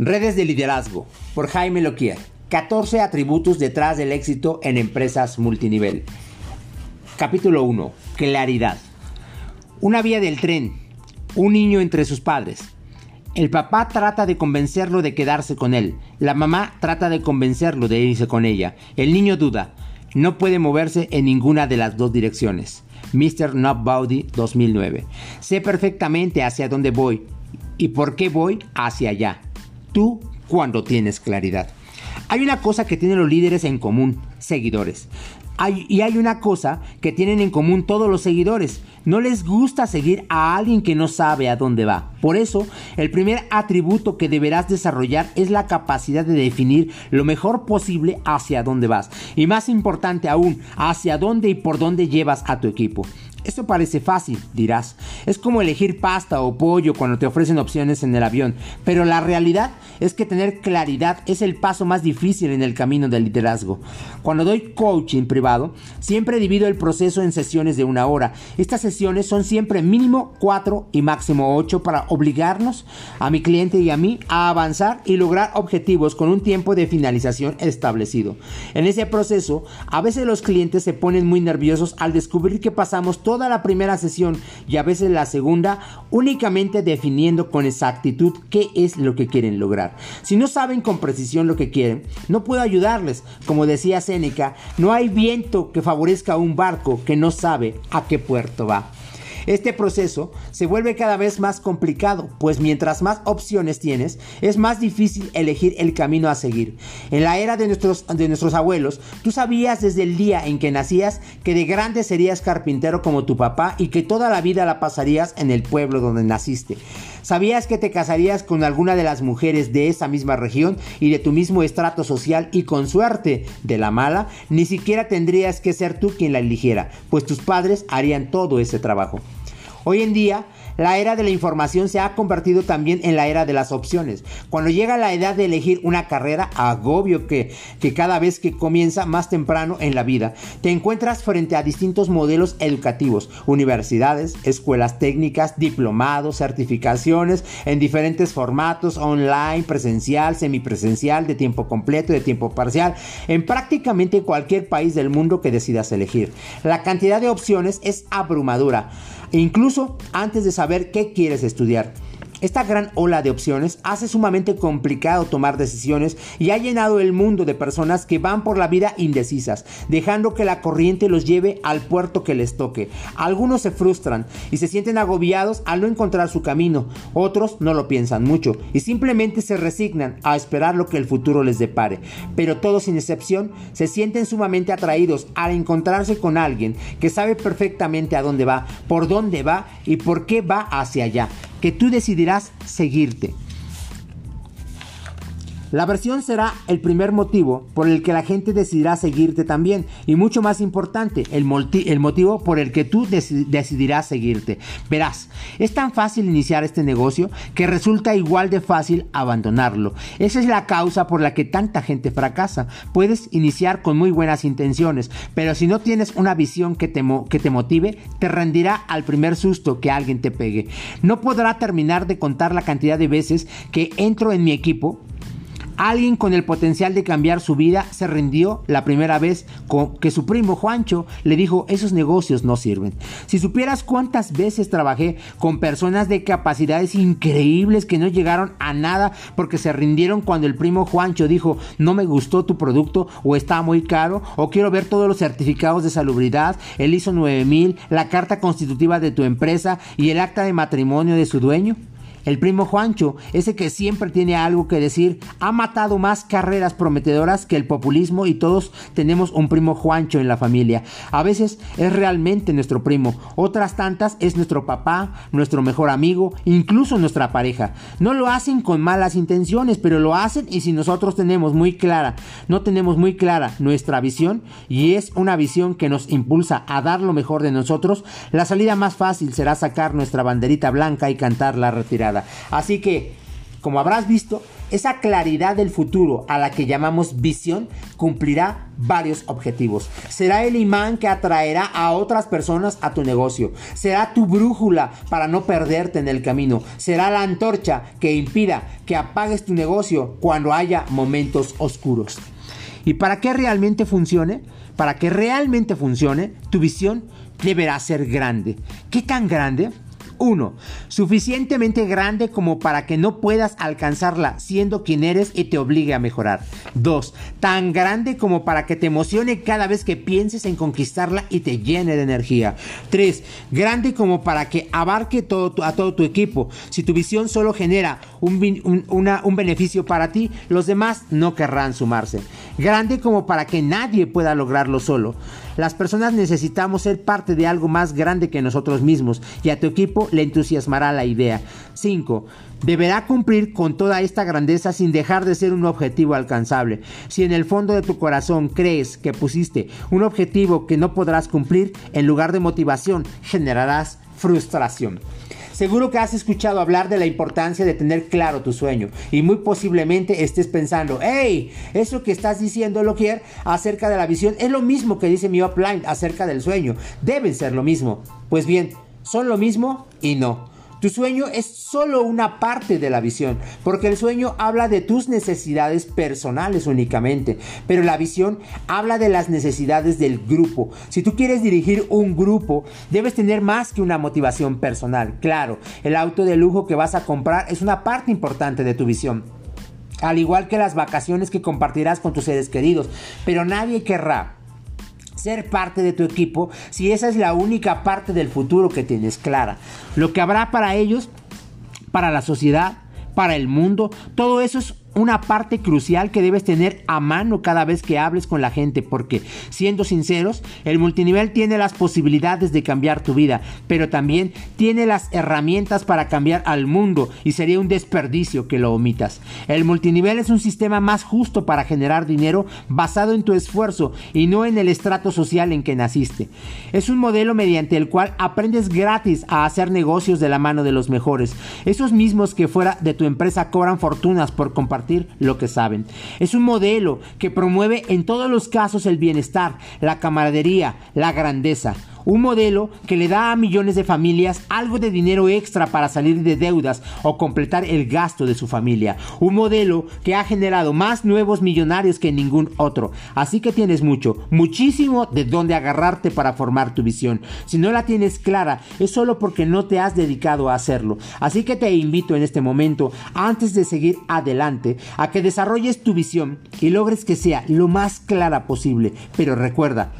Redes de liderazgo por Jaime Loquier. 14 atributos detrás del éxito en empresas multinivel. Capítulo 1. Claridad. Una vía del tren. Un niño entre sus padres. El papá trata de convencerlo de quedarse con él. La mamá trata de convencerlo de irse con ella. El niño duda. No puede moverse en ninguna de las dos direcciones. Mr. Bowdy 2009. Sé perfectamente hacia dónde voy y por qué voy hacia allá tú cuando tienes claridad. Hay una cosa que tienen los líderes en común, seguidores. y hay una cosa que tienen en común todos los seguidores. No les gusta seguir a alguien que no sabe a dónde va. Por eso, el primer atributo que deberás desarrollar es la capacidad de definir lo mejor posible hacia dónde vas. Y más importante aún, hacia dónde y por dónde llevas a tu equipo. Esto parece fácil, dirás. Es como elegir pasta o pollo cuando te ofrecen opciones en el avión, pero la realidad es que tener claridad es el paso más difícil en el camino del liderazgo. Cuando doy coaching privado, siempre divido el proceso en sesiones de una hora. Estas sesiones son siempre mínimo 4 y máximo 8 para obligarnos a mi cliente y a mí a avanzar y lograr objetivos con un tiempo de finalización establecido. En ese proceso, a veces los clientes se ponen muy nerviosos al descubrir que pasamos toda la primera sesión y a veces la segunda únicamente definiendo con exactitud qué es lo que quieren lograr. Si no saben con precisión lo que quieren, no puedo ayudarles. Como decía Séneca, no hay viento que favorezca a un barco que no sabe a qué puerto va. Este proceso se vuelve cada vez más complicado, pues mientras más opciones tienes, es más difícil elegir el camino a seguir. En la era de nuestros, de nuestros abuelos, tú sabías desde el día en que nacías que de grande serías carpintero como tu papá y que toda la vida la pasarías en el pueblo donde naciste. Sabías que te casarías con alguna de las mujeres de esa misma región y de tu mismo estrato social y con suerte de la mala, ni siquiera tendrías que ser tú quien la eligiera, pues tus padres harían todo ese trabajo. Hoy en día, la era de la información se ha convertido también en la era de las opciones. Cuando llega la edad de elegir una carrera, agobio que, que cada vez que comienza más temprano en la vida, te encuentras frente a distintos modelos educativos, universidades, escuelas técnicas, diplomados, certificaciones en diferentes formatos, online, presencial, semipresencial, de tiempo completo, de tiempo parcial, en prácticamente cualquier país del mundo que decidas elegir. La cantidad de opciones es abrumadora, incluso antes de saber ver qué quieres estudiar. Esta gran ola de opciones hace sumamente complicado tomar decisiones y ha llenado el mundo de personas que van por la vida indecisas, dejando que la corriente los lleve al puerto que les toque. Algunos se frustran y se sienten agobiados al no encontrar su camino, otros no lo piensan mucho y simplemente se resignan a esperar lo que el futuro les depare. Pero todos sin excepción se sienten sumamente atraídos al encontrarse con alguien que sabe perfectamente a dónde va, por dónde va y por qué va hacia allá que tú decidirás seguirte. La versión será el primer motivo por el que la gente decidirá seguirte también. Y mucho más importante, el, motivo por el que tú decidirás seguirte. Verás, es tan fácil iniciar este negocio que resulta igual de fácil abandonarlo. Esa es la causa por la que tanta gente fracasa. Puedes iniciar con muy buenas intenciones, pero si no tienes una visión que te motive, te rendirá al primer susto que alguien te pegue. No podrá terminar de contar la cantidad de veces que entro en mi equipo Alguien con el potencial de cambiar su vida se rindió la primera vez que su primo Juancho le dijo esos negocios no sirven. Si supieras cuántas veces trabajé con personas de capacidades increíbles que no llegaron a nada porque se rindieron cuando el primo Juancho dijo no me gustó tu producto o está muy caro o quiero ver todos los certificados de salubridad, el ISO 9000, la carta constitutiva de tu empresa y el acta de matrimonio de su dueño. El primo Juancho, ese que siempre tiene algo que decir, ha matado más carreras prometedoras que el populismo y todos tenemos un primo Juancho en la familia. A veces es realmente nuestro primo, otras tantas es nuestro papá, nuestro mejor amigo, incluso nuestra pareja. No lo hacen con malas intenciones, pero lo hacen y si nosotros tenemos muy clara, no tenemos muy clara nuestra visión y es una visión que nos impulsa a dar lo mejor de nosotros, la salida más fácil será sacar nuestra banderita blanca y cantar la retirada. Así que, como habrás visto, Esa claridad del futuro a la que llamamos visión cumplirá varios objetivos. Será el imán que atraerá a otras personas a tu negocio. Será tu brújula para no perderte en el camino. Será la antorcha que impida que apagues tu negocio cuando haya momentos oscuros. ¿Y para que realmente funcione? Para que realmente funcione, tu visión deberá ser grande. ¿Qué tan grande? 1. Suficientemente grande como para que no puedas alcanzarla siendo quien eres y te obligue a mejorar. 2. Tan grande como para que te emocione cada vez que pienses en conquistarla y te llene de energía. 3. Grande como para que abarque todo a todo tu equipo. Si tu visión solo genera un, un beneficio para ti, los demás no querrán sumarse. Grande como para que nadie pueda lograrlo solo. Las personas necesitamos ser parte de algo más grande que nosotros mismos y a tu equipo le entusiasmará la idea. 5. Deberá cumplir con toda esta grandeza sin dejar de ser un objetivo alcanzable. Si en el fondo de tu corazón crees que pusiste un objetivo que no podrás cumplir, en lugar de motivación generarás frustración. Seguro que has escuchado hablar de la importancia de tener claro tu sueño y muy posiblemente estés pensando, hey, eso que estás diciendo, Lokier, acerca de la visión es lo mismo que dice mi upline acerca del sueño. Deben ser lo mismo. Pues bien, son lo mismo y no. Tu sueño es solo una parte de la visión, porque el sueño habla de tus necesidades personales únicamente, pero la visión habla de las necesidades del grupo. Si tú quieres dirigir un grupo, debes tener más que una motivación personal. Claro, el auto de lujo que vas a comprar es una parte importante de tu visión. Al igual que las vacaciones que compartirás con tus seres queridos, pero nadie querrá ser parte de tu equipo si esa es la única parte del futuro que tienes clara. Lo que habrá para ellos, para la sociedad, para el mundo, todo eso es una parte crucial que debes tener a mano cada vez que hables con la gente, porque siendo sinceros, el multinivel tiene las posibilidades de cambiar tu vida, pero también tiene las herramientas para cambiar al mundo y sería un desperdicio que lo omitas. El multinivel es un sistema más justo para generar dinero basado en tu esfuerzo y no en el estrato social en que naciste. Es un modelo mediante el cual aprendes gratis a hacer negocios de la mano de los mejores, esos mismos que fuera de tu empresa cobran fortunas por compartir lo que saben. Es un modelo que promueve en todos los casos el bienestar, la camaradería, la grandeza. Un modelo que le da a millones de familias algo de dinero extra para salir de deudas o completar el gasto de su familia. Un modelo que ha generado más nuevos millonarios que ningún otro. Así que tienes mucho, muchísimo de dónde agarrarte para formar tu visión. Si no la tienes clara, es solo porque no te has dedicado a hacerlo. Así que te invito en este momento, antes de seguir adelante, a que desarrolles tu visión y logres que sea lo más clara posible. Pero recuerda,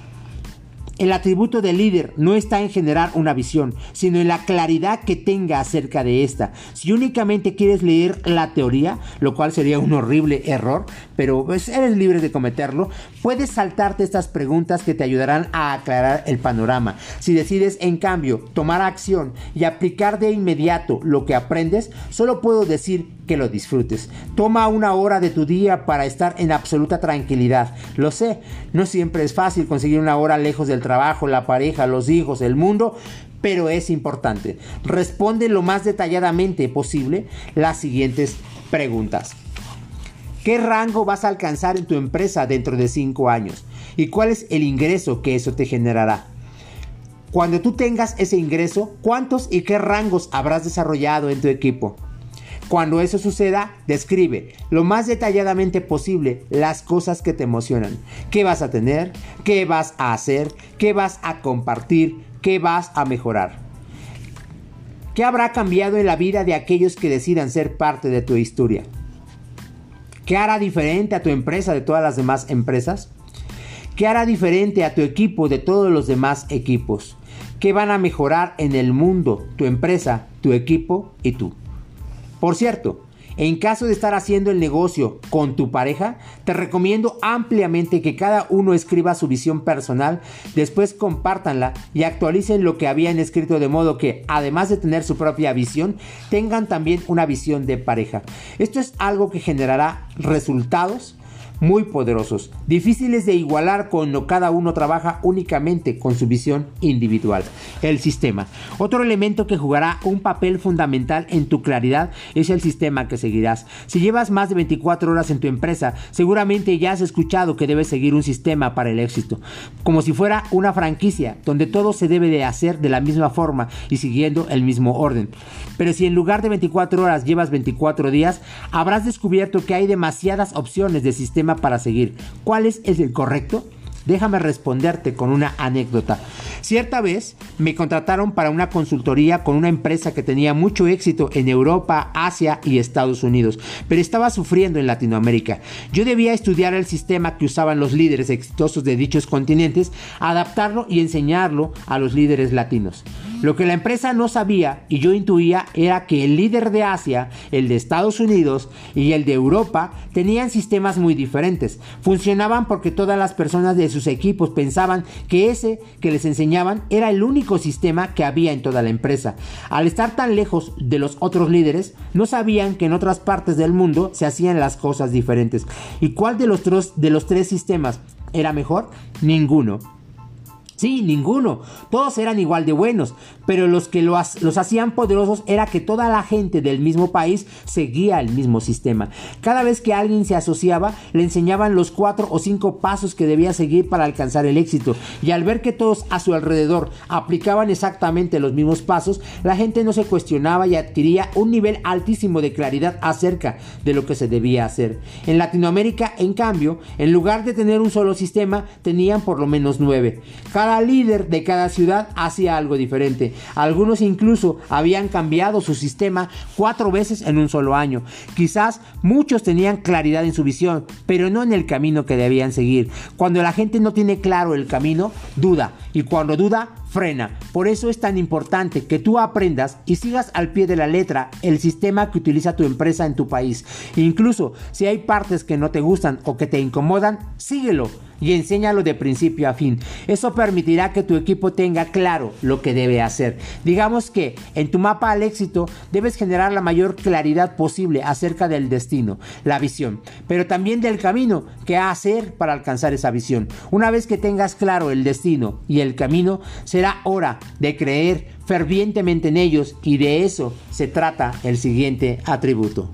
el atributo del líder no está en generar una visión, sino en la claridad que tenga acerca de esta. Si únicamente quieres leer la teoría, lo cual sería un horrible error, pero pues, eres libre de cometerlo, puedes saltarte estas preguntas que te ayudarán a aclarar el panorama. Si decides, en cambio, tomar acción y aplicar de inmediato lo que aprendes, solo puedo decir que lo disfrutes. Toma una hora de tu día para estar en absoluta tranquilidad. Lo sé, no siempre es fácil conseguir una hora lejos del trabajo, la pareja, los hijos, el mundo, pero es importante. Responde lo más detalladamente posible las siguientes preguntas. ¿Qué rango vas a alcanzar en tu empresa dentro de 5 años? ¿Y cuál es el ingreso que eso te generará? Cuando tú tengas ese ingreso, ¿cuántos y qué rangos habrás desarrollado en tu equipo? Cuando eso suceda, describe lo más detalladamente posible las cosas que te emocionan. ¿Qué vas a tener? ¿Qué vas a hacer? ¿Qué vas a compartir? ¿Qué vas a mejorar? ¿Qué habrá cambiado en la vida de aquellos que decidan ser parte de tu historia? ¿Qué hará diferente a tu empresa de todas las demás empresas? ¿Qué hará diferente a tu equipo de todos los demás equipos? ¿Qué van a mejorar en el mundo, tu empresa, tu equipo y tú? Por cierto, en caso de estar haciendo el negocio con tu pareja, te recomiendo ampliamente que cada uno escriba su visión personal, después compártanla y actualicen lo que habían escrito de modo que, además de tener su propia visión, tengan también una visión de pareja. Esto es algo que generará resultados muy poderosos, difíciles de igualar cuando cada uno trabaja únicamente con su visión individual. El sistema. Otro elemento que jugará un papel fundamental en tu claridad es el sistema que seguirás. Si llevas más de 24 horas en tu empresa, seguramente ya has escuchado que debes seguir un sistema para el éxito, como si fuera una franquicia donde todo se debe de hacer de la misma forma y siguiendo el mismo orden. Pero si en lugar de 24 horas llevas 24 días, habrás descubierto que hay demasiadas opciones de sistema para seguir. ¿Cuál es el correcto? Déjame responderte con una anécdota. Cierta vez me contrataron para una consultoría con una empresa que tenía mucho éxito en Europa, Asia y Estados Unidos, pero estaba sufriendo en Latinoamérica. Yo debía estudiar el sistema que usaban los líderes exitosos de dichos continentes, adaptarlo y enseñarlo a los líderes latinos. Lo que la empresa no sabía y yo intuía era que el líder de Asia, el de Estados Unidos y el de Europa tenían sistemas muy diferentes. Funcionaban porque todas las personas de sus equipos pensaban que ese que les enseñaban era el único sistema que había en toda la empresa. Al estar tan lejos de los otros líderes, no sabían que en otras partes del mundo se hacían las cosas diferentes. ¿Y cuál de los, de los tres sistemas era mejor? Ninguno. Sí, ninguno. Todos eran igual de buenos, pero los que los hacían poderosos era que toda la gente del mismo país seguía el mismo sistema. Cada vez que alguien se asociaba, le enseñaban los cuatro o cinco pasos que debía seguir para alcanzar el éxito. Y al ver que todos a su alrededor aplicaban exactamente los mismos pasos, la gente no se cuestionaba y adquiría un nivel altísimo de claridad acerca de lo que se debía hacer. En Latinoamérica, en cambio, en lugar de tener un solo sistema, tenían por lo menos nueve. Líder de cada ciudad hacía algo diferente. Algunos incluso habían cambiado su sistema cuatro veces en un solo año. Quizás muchos tenían claridad en su visión, pero no en el camino que debían seguir. Cuando la gente no tiene claro el camino, duda. Y cuando duda, frena. Por eso es tan importante que tú aprendas y sigas al pie de la letra el sistema que utiliza tu empresa en tu país. Incluso si hay partes que no te gustan o que te incomodan, síguelo y enséñalo de principio a fin. Eso permitirá que tu equipo tenga claro lo que debe hacer. Digamos que en tu mapa al éxito debes generar la mayor claridad posible acerca del destino, la visión, pero también del camino que hacer para alcanzar esa visión. Una vez que tengas claro el destino y el camino, será hora de creer fervientemente en ellos y de eso se trata el siguiente atributo.